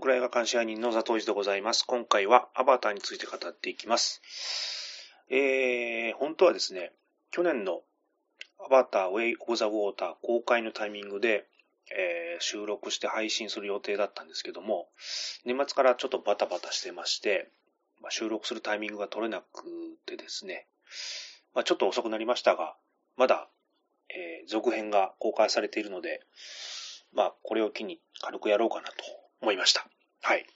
えー、ボンクラ映画監視人のザトウジでございます。今回はアバターについて語っていきます。えー、本当はですね、去年のアバターウェイ・オブ・ザ・ウォーター公開のタイミングで、えー、収録して配信する予定だったんですけども、年末からちょっとバタバタしてまして、まあ、収録するタイミングが取れなくてですね、まあ、ちょっと遅くなりましたが、まだ、えー、続編が公開されているので、まあ、これを機に軽くやろうかなと思いました。はい。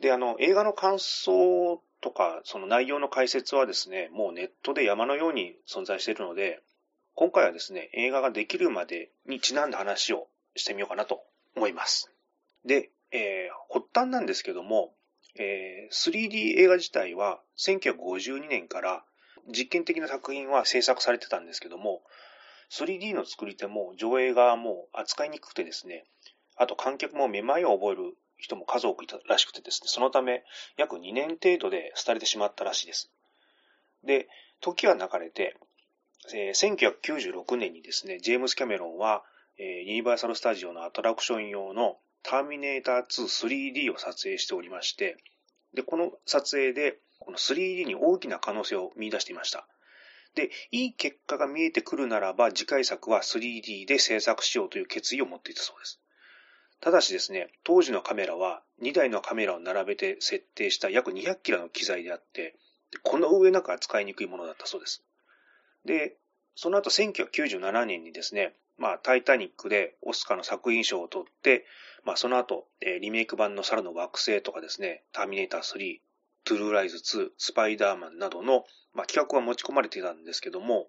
で、あの、映画の感想とか、その内容の解説はですね、もうネットで山のように存在しているので、今回はですね、映画ができるまでにちなんだ話をしてみようかなと思います。で、えー、発端なんですけども、えー、3D 映画自体は1952年から実験的な作品は制作されてたんですけども、3D の作り手も上映側も扱いにくくてですね、あと観客もめまいを覚える人も数多くいたらしくてですね、そのため約2年程度で廃れてしまったらしいです。で、時は流れて、えー、1996年にですね、ジェームス・キャメロンは、えー、ユニバーサル・スタジオのアトラクション用のターミネーター 2-3D を撮影しておりまして、で、この撮影で、この 3D に大きな可能性を見出していました。で、いい結果が見えてくるならば、次回作は 3D で制作しようという決意を持っていたそうです。ただしですね、当時のカメラは2台のカメラを並べて設定した約200キロの機材であって、この上なく扱いにくいものだったそうです。で、その後1997年にですね、まあ、タイタニックでオスカーの作品賞を取って、まあ、その後、えー、リメイク版の猿の惑星とかですね、ターミネーター3、トゥルーライズ2、スパイダーマンなどの、まあ、企画は持ち込まれていたんですけども、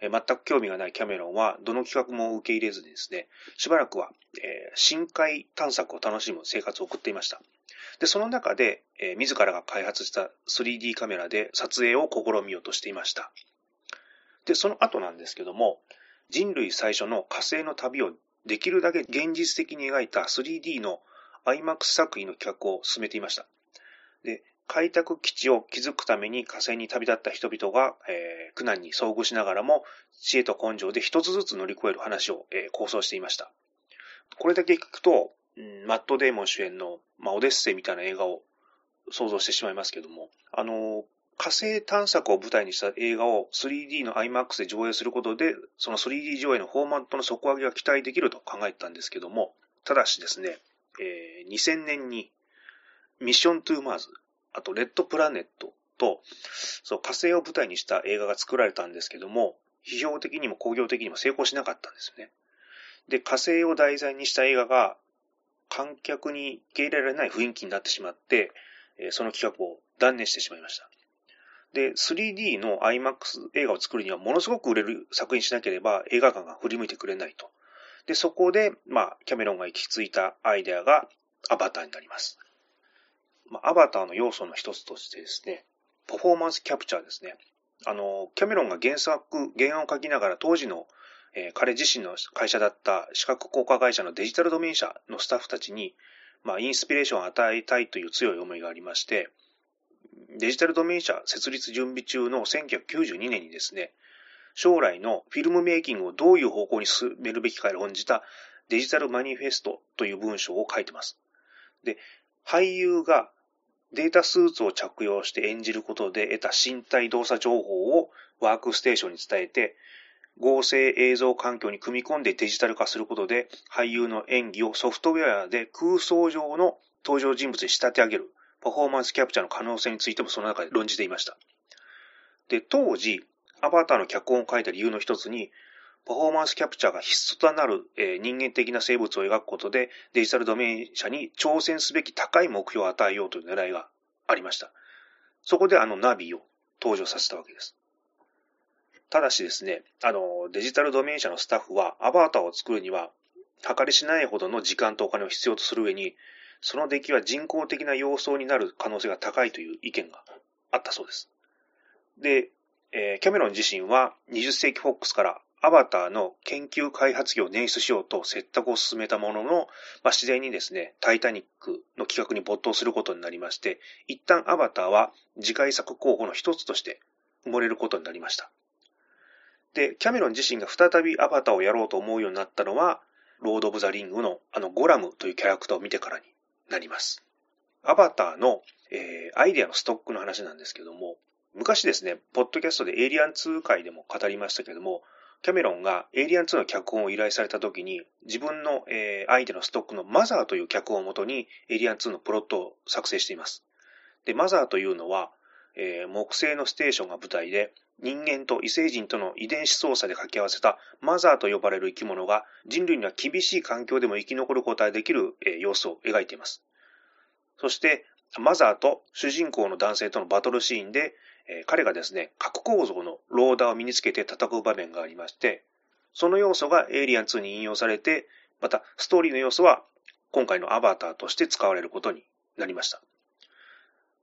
全く興味がないキャメロンは、どの企画も受け入れずにですね、しばらくは、え、深海探索を楽しむ生活を送っていました。で、その中で、え、自らが開発した 3D カメラで撮影を試みようとしていました。で、その後なんですけども、人類最初の火星の旅をできるだけ現実的に描いた 3D の IMAX 作品の企画を進めていました。で、開拓基地を築くために火星に旅立った人々が、えー、苦難に遭遇しながらも、知恵と根性で一つずつ乗り越える話を、えー、構想していました。これだけ聞くと、うん、マット・デーモン主演の、まあ、オデッセイみたいな映画を想像してしまいますけども、あの、火星探索を舞台にした映画を 3D の IMAX で上映することで、その 3D 上映のフォーマットの底上げが期待できると考えたんですけども、ただしですね、えー、2000年にミッション・トゥ・マーズ、あとレッドプラネットと、そう火星を舞台にした映画が作られたんですけども、批評的にも工業的にも成功しなかったんですよね。で、火星を題材にした映画が観客に受け入れられない雰囲気になってしまって、その企画を断念してしまいました。で、3D の IMAX 映画を作るにはものすごく売れる作品しなければ映画館が振り向いてくれないと。で、そこで、まあ、キャメロンが行き着いたアイデアがアバターになります。まあ、アバターの要素の一つとしてですね、パフォーマンスキャプチャーですね。あの、キャメロンが原作、原案を書きながら当時の、えー、彼自身の会社だった視覚効果会社のデジタルドメイン社のスタッフたちに、まあ、インスピレーションを与えたいという強い思いがありまして、デジタルドメイン社設立準備中の1992年にですね、将来のフィルムメイキングをどういう方向に進めるべきかを論じたデジタルマニフェストという文章を書いてます。で、俳優がデータスーツを着用して演じることで得た身体動作情報をワークステーションに伝えて、合成映像環境に組み込んでデジタル化することで、俳優の演技をソフトウェアで空想上の登場人物に仕立て上げる、パフォーマンスキャプチャーの可能性についてもその中で論じていました。で、当時、アバターの脚本を書いた理由の一つに、パフォーマンスキャプチャーが必須となる、え、人間的な生物を描くことで、デジタルドメイン社に挑戦すべき高い目標を与えようという狙いがありました。そこであのナビを登場させたわけです。ただしですね、あの、デジタルドメイン社のスタッフは、アバターを作るには、計りしないほどの時間とお金を必要とする上に、その出来は人工的な様相になる可能性が高いという意見があったそうです。で、えー、キャメロン自身は20世紀フォックスからアバターの研究開発業を捻出しようと説得を進めたものの、まあ、自然にですね、タイタニックの企画に没頭することになりまして、一旦アバターは次回作候補の一つとして埋もれることになりました。で、キャメロン自身が再びアバターをやろうと思うようになったのは、ロード・オブ・ザ・リングのあのゴラムというキャラクターを見てからになります。アバターの、えー、アイデアのストックの話なんですけども、昔ですね、ポッドキャストでエイリアン2回でも語りましたけども、キャメロンがエイリアン2の脚本を依頼された時に、自分の、えー、アイデアのストックのマザーという脚本をもとに、エイリアン2のプロットを作成しています。で、マザーというのは、えー、木星のステーションが舞台で、人間と異星人との遺伝子操作で掛け合わせたマザーと呼ばれる生き物が人類には厳しい環境でも生き残ることができる、えー、様子を描いています。そして、マザーと主人公の男性とのバトルシーンで、えー、彼がですね、核構造のローダーを身につけて戦う場面がありまして、その要素がエイリアン2に引用されて、またストーリーの要素は今回のアバターとして使われることになりました。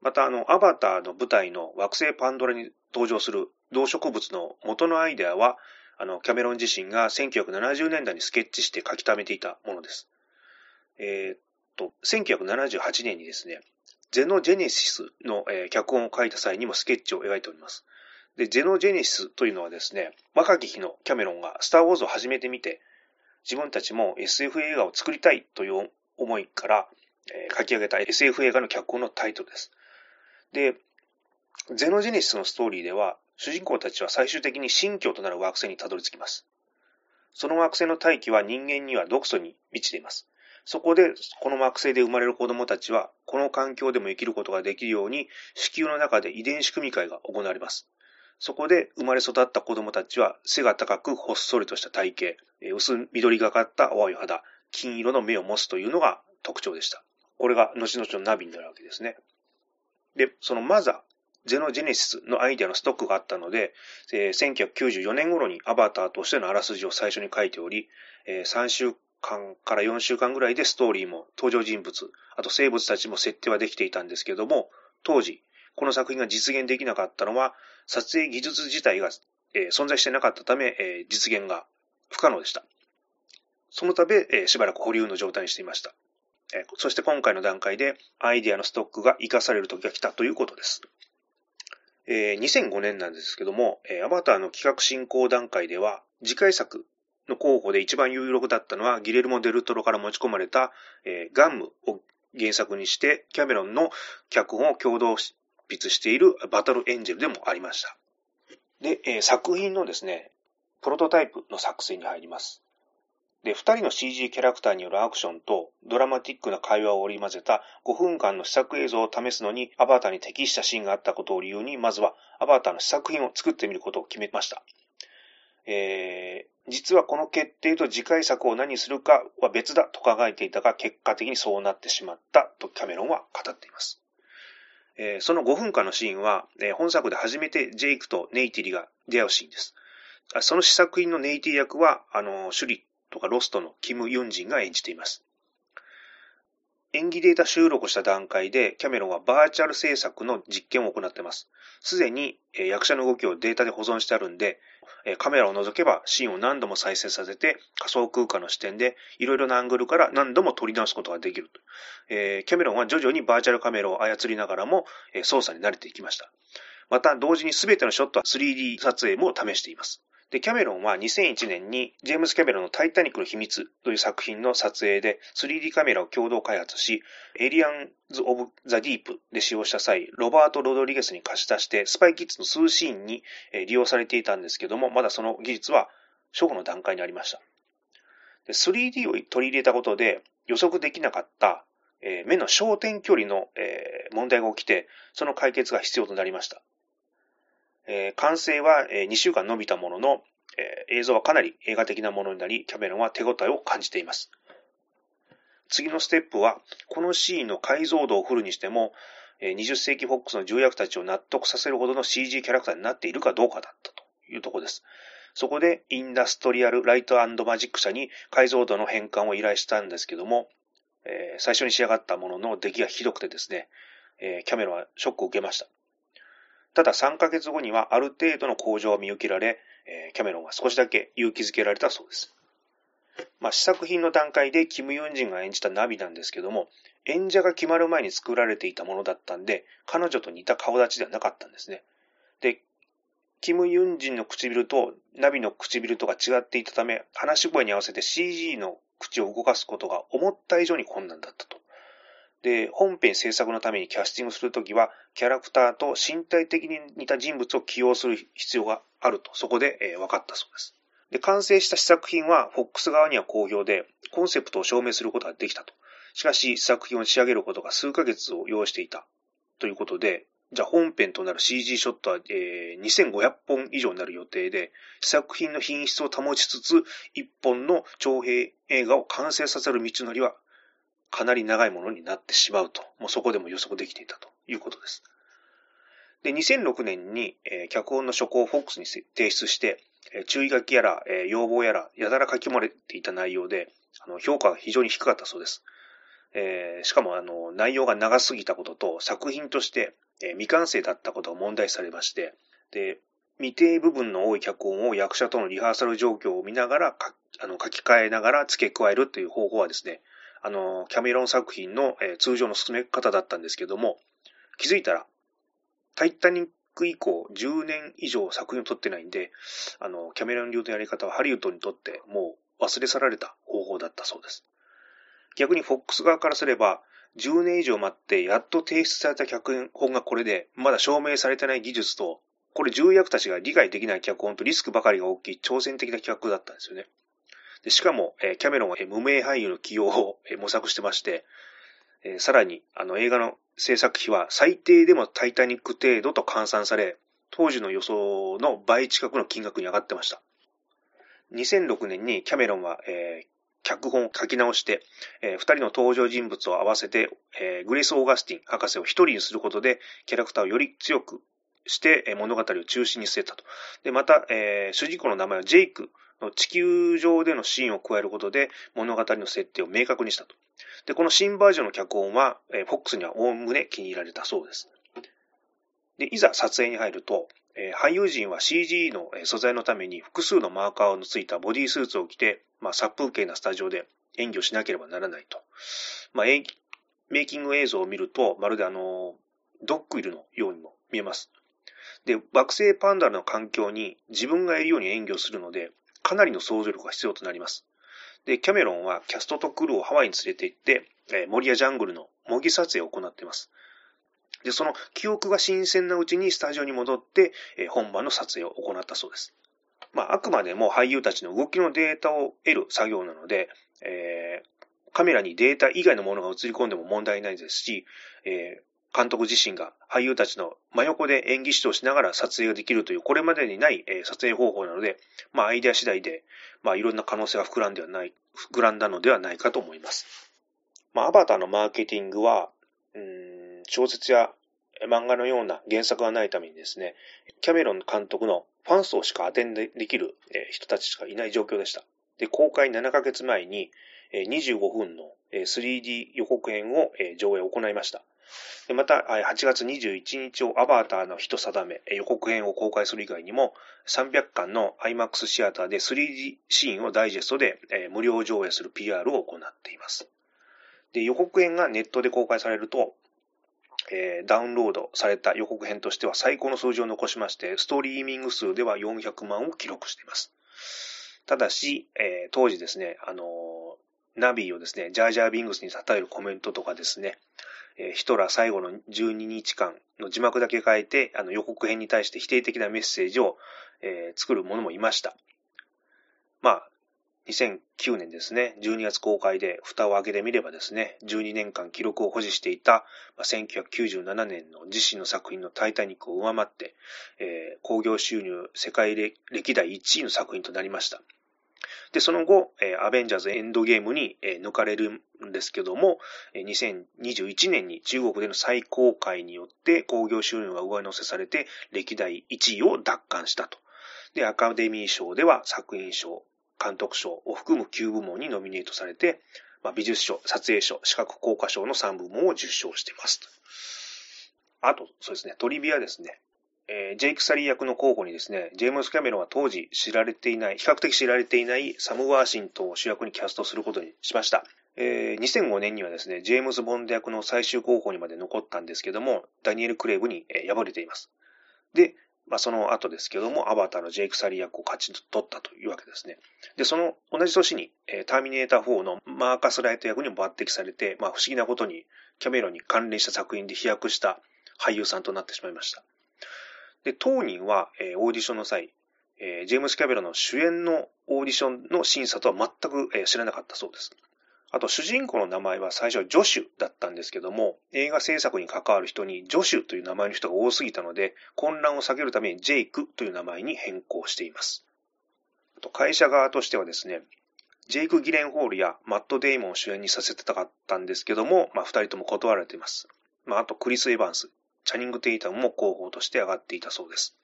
また、あの、アバターの舞台の惑星パンドラに登場する動植物の元のアイデアは、あの、キャメロン自身が1970年代にスケッチして書き溜めていたものです。えー、っと、1978年にですね、ゼノジェネシスの、えー、脚本を書いた際にもスケッチを描いております。で、ゼノジェネシスというのはですね、若き日のキャメロンがスターウォーズを始めてみて、自分たちも SF 映画を作りたいという思いから、えー、書き上げた SF 映画の脚本のタイトルです。で、ゼノジェネシスのストーリーでは、主人公たちは最終的に新居となる惑星にたどり着きます。その惑星の大気は人間には毒素に満ちています。そこで、この惑星で生まれる子供たちは、この環境でも生きることができるように、子宮の中で遺伝子組み換えが行われます。そこで生まれ育った子供たちは、背が高くほっそりとした体型、薄緑がかった淡い肌、金色の目を持つというのが特徴でした。これが後々のナビになるわけですね。で、そのマザー、ゼノジェネシスのアイデアのストックがあったので、1994年頃にアバターとしてのあらすじを最初に書いており、3週間から4週間ぐらいでストーリーも登場人物、あと生物たちも設定はできていたんですけども、当時、この作品が実現できなかったのは、撮影技術自体が、えー、存在してなかったため、えー、実現が不可能でした。そのため、えー、しばらく保留の状態にしていました。えそして今回の段階でアイデアのストックが活かされる時が来たということです。え、2005年なんですけども、え、アバターの企画進行段階では、次回作の候補で一番有力だったのは、ギレルモ・デルトロから持ち込まれた、えー、ガンムを原作にして、キャメロンの脚本を共同執筆しているバトルエンジェルでもありました。で、えー、作品のですね、プロトタイプの作成に入ります。で、二人の CG キャラクターによるアクションとドラマティックな会話を織り交ぜた5分間の試作映像を試すのにアバターに適したシーンがあったことを理由に、まずはアバターの試作品を作ってみることを決めました。えー、実はこの決定と次回作を何するかは別だと考えていたが、結果的にそうなってしまったとキャメロンは語っています。えー、その5分間のシーンは、えー、本作で初めてジェイクとネイティリが出会うシーンです。その試作品のネイティ役は、あの、シュリとかロストのキム・ユンジンが演じています。演技データ収録した段階で、キャメロンはバーチャル制作の実験を行っています。すでに役者の動きをデータで保存してあるんで、カメラを除けばシーンを何度も再生させて仮想空間の視点でいろいろなアングルから何度も撮り直すことができるとえ。キャメロンは徐々にバーチャルカメラを操りながらも操作に慣れていきました。また同時に全てのショットは 3D 撮影も試しています。で、キャメロンは2001年にジェームズ・キャメロンのタイタニックの秘密という作品の撮影で 3D カメラを共同開発し、エイリアンズ・オブ・ザ・ディープで使用した際、ロバート・ロドリゲスに貸し出してスパイキッズの数シーンに利用されていたんですけども、まだその技術は初歩の段階にありました。3D を取り入れたことで予測できなかった目の焦点距離の問題が起きて、その解決が必要となりました。えー、完成は2週間伸びたものの、えー、映像はかなり映画的なものになり、キャメロンは手応えを感じています。次のステップは、このシーンの解像度をフルにしても、20世紀フォックスの重役たちを納得させるほどの CG キャラクターになっているかどうかだったというところです。そこで、インダストリアル・ライトマジック社に解像度の変換を依頼したんですけども、えー、最初に仕上がったものの出来がひどくてですね、えー、キャメロンはショックを受けました。ただ3ヶ月後にはある程度の向上を見受けられ、えキャメロンは少しだけ勇気づけられたそうです。まあ、試作品の段階でキム・ユンジンが演じたナビなんですけども、演者が決まる前に作られていたものだったんで、彼女と似た顔立ちではなかったんですね。で、キム・ユンジンの唇とナビの唇とが違っていたため、話し声に合わせて CG の口を動かすことが思った以上に困難だったと。で、本編制作のためにキャスティングするときは、キャラクターと身体的に似た人物を起用する必要があると、そこで、えー、分かったそうです。で、完成した試作品は、フォックス側には好評で、コンセプトを証明することができたと。しかし、試作品を仕上げることが数ヶ月を要していた。ということで、じゃあ本編となる CG ショットは、えー、2500本以上になる予定で、試作品の品質を保ちつつ、1本の長編映画を完成させる道のりはかなり長いものになってしまうと、もうそこでも予測できていたということです。で、2006年に、えー、脚本の書稿をフォックスに提出して、えー、注意書きやら、えー、要望やら、やたら書き込まれていた内容で、あの評価が非常に低かったそうです。え、しかもあの内容が長すぎたことと作品として、え、未完成だったことが問題されまして、で、未定部分の多い脚本を役者とのリハーサル状況を見ながらかあの書き換えながら付け加えるという方法はですね、あの、キャメロン作品の、えー、通常の進め方だったんですけども、気づいたら、タイタニック以降10年以上作品を撮ってないんで、あの、キャメロン流のやり方はハリウッドにとってもう忘れ去られた方法だったそうです。逆にフォックス側からすれば、10年以上待ってやっと提出された脚本がこれで、まだ証明されてない技術と、これ重役たちが理解できない脚本とリスクばかりが大きい挑戦的な企画だったんですよね。でしかも、えキャメロンは、無名俳優の起用を、え模索してまして、えさらに、あの、映画の制作費は最低でもタイタニック程度と換算され、当時の予想の倍近くの金額に上がってました。2006年にキャメロンは、えー、脚本を書き直して、えー、二人の登場人物を合わせて、えー、グレース・オーガスティン博士を一人にすることで、キャラクターをより強くして、えー、物語を中心に据えたと。で、また、えー、主人公の名前はジェイク地球上でのシーンを加えることで物語の設定を明確にしたと。で、この新バージョンの脚本は、フォックスにはおおむね気に入られたそうです。で、いざ撮影に入ると、俳優陣は CG の素材のために複数のマーカーのついたボディスーツを着て、まあ、殺風景なスタジオで演技をしなければならないと。まあ、メイキング映像を見ると、まるであの、ドッグイルのようにも見えます。で、惑星パンダの環境に自分がいるように演技をするので、かなりの想像力が必要となります。で、キャメロンはキャストとクルーをハワイに連れて行って、え森やジャングルの模擬撮影を行っています。で、その記憶が新鮮なうちにスタジオに戻って、え本番の撮影を行ったそうです。まあ、あくまでも俳優たちの動きのデータを得る作業なので、えー、カメラにデータ以外のものが映り込んでも問題ないですし、えー、監督自身が俳優たちの真横で演技指導しながら撮影ができるという、これまでにない、え撮影方法なので、まあ、アイデア次第で、まあ、いろんな可能性が膨らんではない、膨らんだのではないかと思います。まあ、アバターのマーケティングは、うん、小説や漫画のような原作がないためにですね、キャメロン監督のファン層しかアテンできる人たちしかいない状況でした。で、公開7ヶ月前に25分の 3D 予告編を上映を行いました。また、8月21日をアバターの人定め、予告編を公開する以外にも、300巻の IMAX シアターで 3D シーンをダイジェストで無料上映する PR を行っています。で予告編がネットで公開されると、えー、ダウンロードされた予告編としては最高の数字を残しまして、ストリーミング数では400万を記録しています。ただし、えー、当時ですね、あのー、ナビをですね、ジャージャービングスに称えるコメントとかですね、ヒトラー最後の12日間の字幕だけ変えて、あの予告編に対して否定的なメッセージを、えー、作る者もいました。まあ、2009年ですね、12月公開で蓋を開けてみればですね、12年間記録を保持していた、1997年の自身の作品のタイタニックを上回って、えー、興行収入世界歴代1位の作品となりました。で、その後、えアベンジャーズエンドゲームにえ抜かれるんですけども、え2021年に中国での再公開によって興行収入が上乗せされて歴代1位を奪還したと。で、アカデミー賞では作品賞、監督賞を含む9部門にノミネートされて、まあ、美術賞、撮影賞、視覚効果賞の3部門を受賞しています。あと、そうですね、トリビアですね。えー、ジェイク・サリー役の候補にですね、ジェームス・キャメロンは当時知られていない、比較的知られていないサム・ワーシントを主役にキャストすることにしました。えー、2005年にはですね、ジェームズ・ボンド役の最終候補にまで残ったんですけども、ダニエル・クレイブに、えー、敗れています。で、まあ、その後ですけども、アバターのジェイク・サリー役を勝ち取ったというわけですね。で、その同じ年に、えー、ターミネーター4のマーカス・ライト役にも抜擢されて、まあ、不思議なことにキャメロンに関連した作品で飛躍した俳優さんとなってしまいました。で、当人は、えー、オーディションの際、えー、ジェームス・キャメロの主演のオーディションの審査とは全く、えー、知らなかったそうです。あと、主人公の名前は最初はジョシュだったんですけども、映画制作に関わる人にジョシュという名前の人が多すぎたので、混乱を避けるためにジェイクという名前に変更しています。あと会社側としてはですね、ジェイク・ギレンホールやマット・デイモンを主演にさせてたかったんですけども、まあ、二人とも断られています。まあ、あとクリス・エヴァンス、チャニング・テイタムも候補として上がっていたそうです。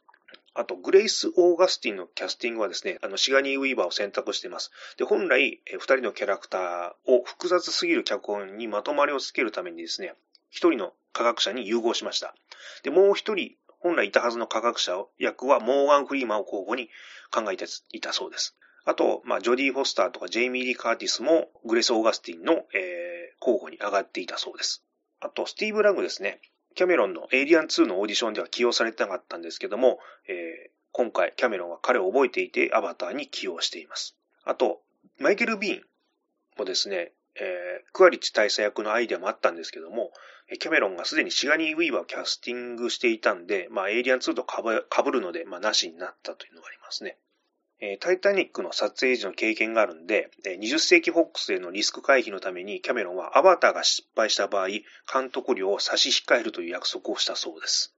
あと、グレイス・オーガスティンのキャスティングはですね、あの、シガニー・ウィーバーを選択しています。で、本来、二人のキャラクターを複雑すぎる脚本にまとまりをつけるためにですね、一人の科学者に融合しました。で、もう一人、本来いたはずの科学者役はモーガン・フリーマンを候補に考えていたそうです。あと、まあ、ジョディ・フォスターとかジェイミー・リー・カーティスもグレイス・オーガスティンの、えー、候補に上がっていたそうです。あと、スティーブ・ラングですね。キャメロンのエイリアン2のオーディションでは起用されてなかったんですけども、えー、今回キャメロンは彼を覚えていてアバターに起用しています。あと、マイケル・ビーンもですね、えー、クアリッチ大佐役のアイデアもあったんですけども、キャメロンがすでにシガニー・ウィーバーをキャスティングしていたんで、まあ、エイリアン2と被るので、まあ、なしになったというのがありますね。えタイタニックの撮影時の経験があるんで、20世紀フォックスへのリスク回避のためにキャメロンはアバターが失敗した場合、監督料を差し控えるという約束をしたそうです。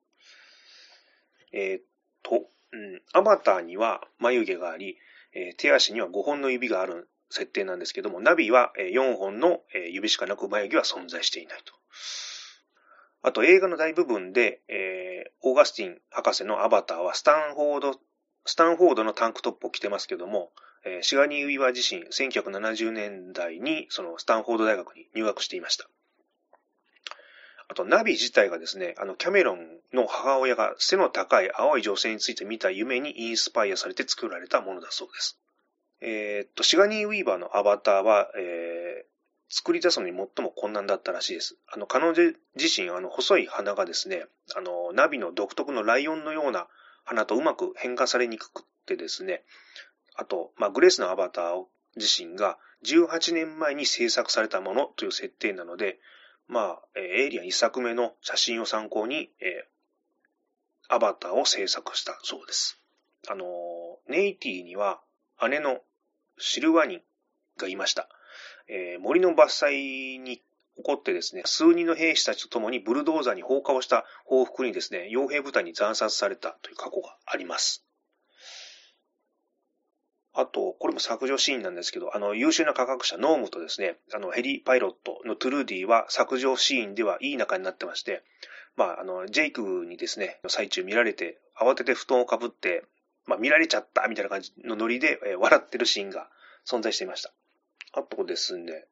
えー、っと、うん、アバターには眉毛があり、えー、手足には5本の指がある設定なんですけども、ナビは4本の指しかなく眉毛は存在していないと。あと映画の大部分で、えー、オーガスティン博士のアバターはスタンフォードスタンフォードのタンクトップを着てますけども、え、シガニー・ウィーバー自身、1970年代にそのスタンフォード大学に入学していました。あと、ナビ自体がですね、あの、キャメロンの母親が背の高い青い女性について見た夢にインスパイアされて作られたものだそうです。えー、っと、シガニー・ウィーバーのアバターは、えー、作り出すのに最も困難だったらしいです。あの、彼女自身、あの、細い鼻がですね、あの、ナビの独特のライオンのような花とうまく変化されにくくってですね、あと、まあ、グレースのアバター自身が18年前に制作されたものという設定なので、まあ、エイリアン一作目の写真を参考に、えー、アバターを制作したそうです。あの、ネイティには姉のシルワニンがいました。えー、森の伐採に起こってですね、数人の兵士たちと共にブルドーザーに放火をした報復にですね、傭兵部隊に惨殺されたという過去があります。あと、これも削除シーンなんですけど、あの、優秀な科学者ノームとですね、あの、ヘリパイロットのトゥルーディは削除シーンではいい仲になってまして、まあ、あの、ジェイクにですね、最中見られて、慌てて布団をかぶって、まあ、見られちゃったみたいな感じのノリで、えー、笑ってるシーンが存在していました。あとですね、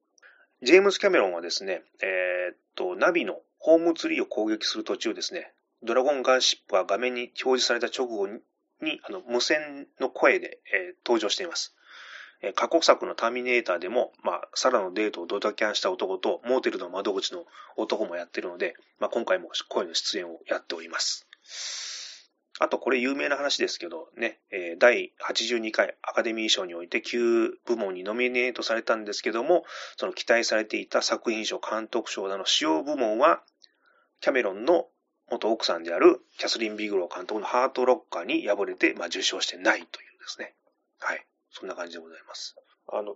ジェームス・キャメロンはですね、えー、っと、ナビのホームツリーを攻撃する途中ですね、ドラゴンガンシップは画面に表示された直後に、あの、無線の声で、えー、登場しています。え、過去作のターミネーターでも、まあ、サラのデートをドタキャンした男と、モーテルの窓口の男もやってるので、まあ、今回も声の出演をやっております。あと、これ有名な話ですけどね、えー、第82回アカデミー賞において9部門にノミネートされたんですけども、その期待されていた作品賞、監督賞などの主要部門は、キャメロンの元奥さんであるキャスリン・ビグロー監督のハートロッカーに敗れて、まあ、受賞してないというですね。はい。そんな感じでございます。あの、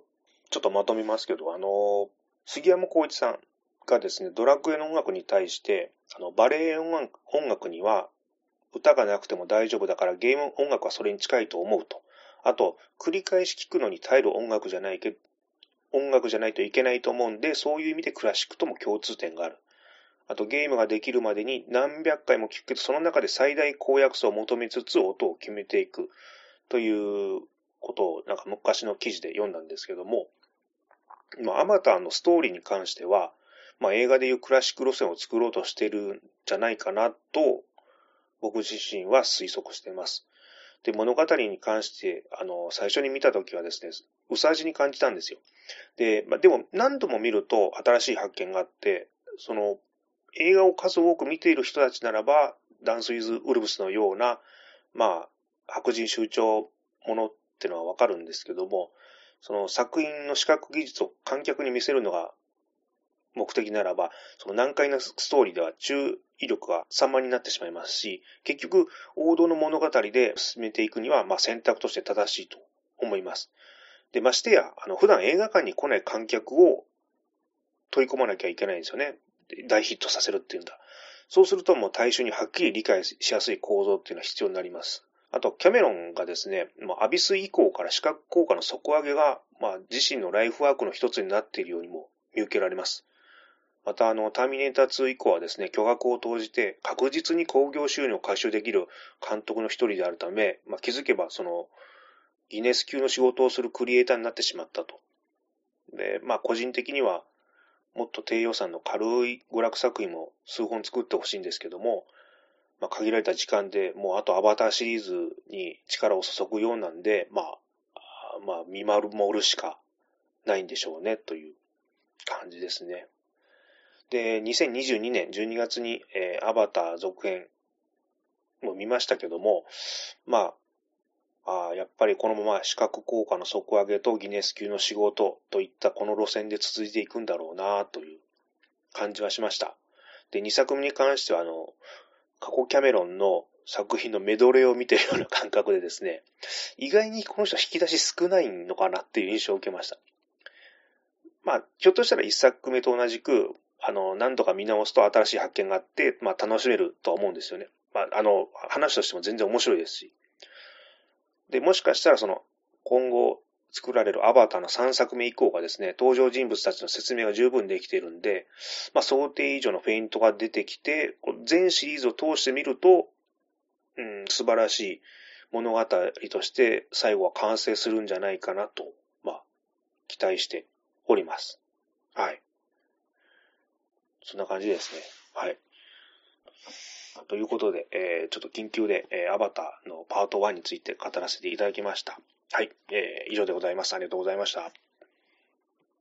ちょっとまとめますけど、あの、杉山浩一さんがですね、ドラクエの音楽に対して、あの、バレエ音楽には歌がなくても大丈夫だからゲーム音楽はそれに近いと思うと。あと、繰り返し聴くのに耐える音楽じゃないけ音楽じゃないといけないと思うんで、そういう意味でクラシックとも共通点がある。あと、ゲームができるまでに何百回も聴くけど、その中で最大公約数を求めつつ音を決めていくということを、なんか昔の記事で読んだんですけども、まあ、アバターのストーリーに関しては、まあ、映画でいうクラシック路線を作ろうとしてるんじゃないかなと僕自身は推測しています。で、物語に関して、あの、最初に見たときはですね、うさじに感じたんですよ。で、まあ、でも何度も見ると新しい発見があって、その、映画を数多く見ている人たちならば、ダンス・イズ・ウルブスのような、まあ、白人集長ものってのはわかるんですけども、その作品の視覚技術を観客に見せるのが目的ならば、その難解なストーリーでは注意力が散漫になってしまいますし、結局、王道の物語で進めていくには、まあ選択として正しいと思います。で、ましてや、あの、普段映画館に来ない観客を取り込まなきゃいけないんですよね。大ヒットさせるっていうんだ。そうするともう対象にはっきり理解しやすい構造っていうのは必要になります。あと、キャメロンがですね、もうアビス以降から視覚効果の底上げが、まあ、自身のライフワークの一つになっているようにも見受けられます。また、あの、ターミネーター2以降はですね、巨額を投じて確実に興行収入を回収できる監督の一人であるため、まあ、気づけば、その、ギネス級の仕事をするクリエイターになってしまったと。で、まあ、個人的には、もっと低予算の軽い娯楽作品も数本作ってほしいんですけども、まあ、限られた時間でもうあとアバターシリーズに力を注ぐようなんで、まあ、まあ、見守るしかないんでしょうね、という感じですね。で、2022年12月に、えー、アバター続編も見ましたけども、まあ、あやっぱりこのまま視覚効果の底上げとギネス級の仕事といったこの路線で続いていくんだろうなという感じはしました。で、2作目に関しては、あの、過去キャメロンの作品のメドレーを見てるような感覚でですね、意外にこの人は引き出し少ないのかなっていう印象を受けました。まあ、ひょっとしたら一作目と同じく、あの、何度か見直すと新しい発見があって、まあ楽しめるとは思うんですよね。まあ、あの、話としても全然面白いですし。で、もしかしたらその、今後作られるアバターの3作目以降がですね、登場人物たちの説明が十分できているんで、まあ想定以上のフェイントが出てきて、全シリーズを通してみると、うん、素晴らしい物語として最後は完成するんじゃないかなと、まあ、期待しております。はい。そんな感じですね。はい。ということで、えー、ちょっと緊急で、えー、アバターのパート1について語らせていただきました。はい。えー、以上でございます。ありがとうございました。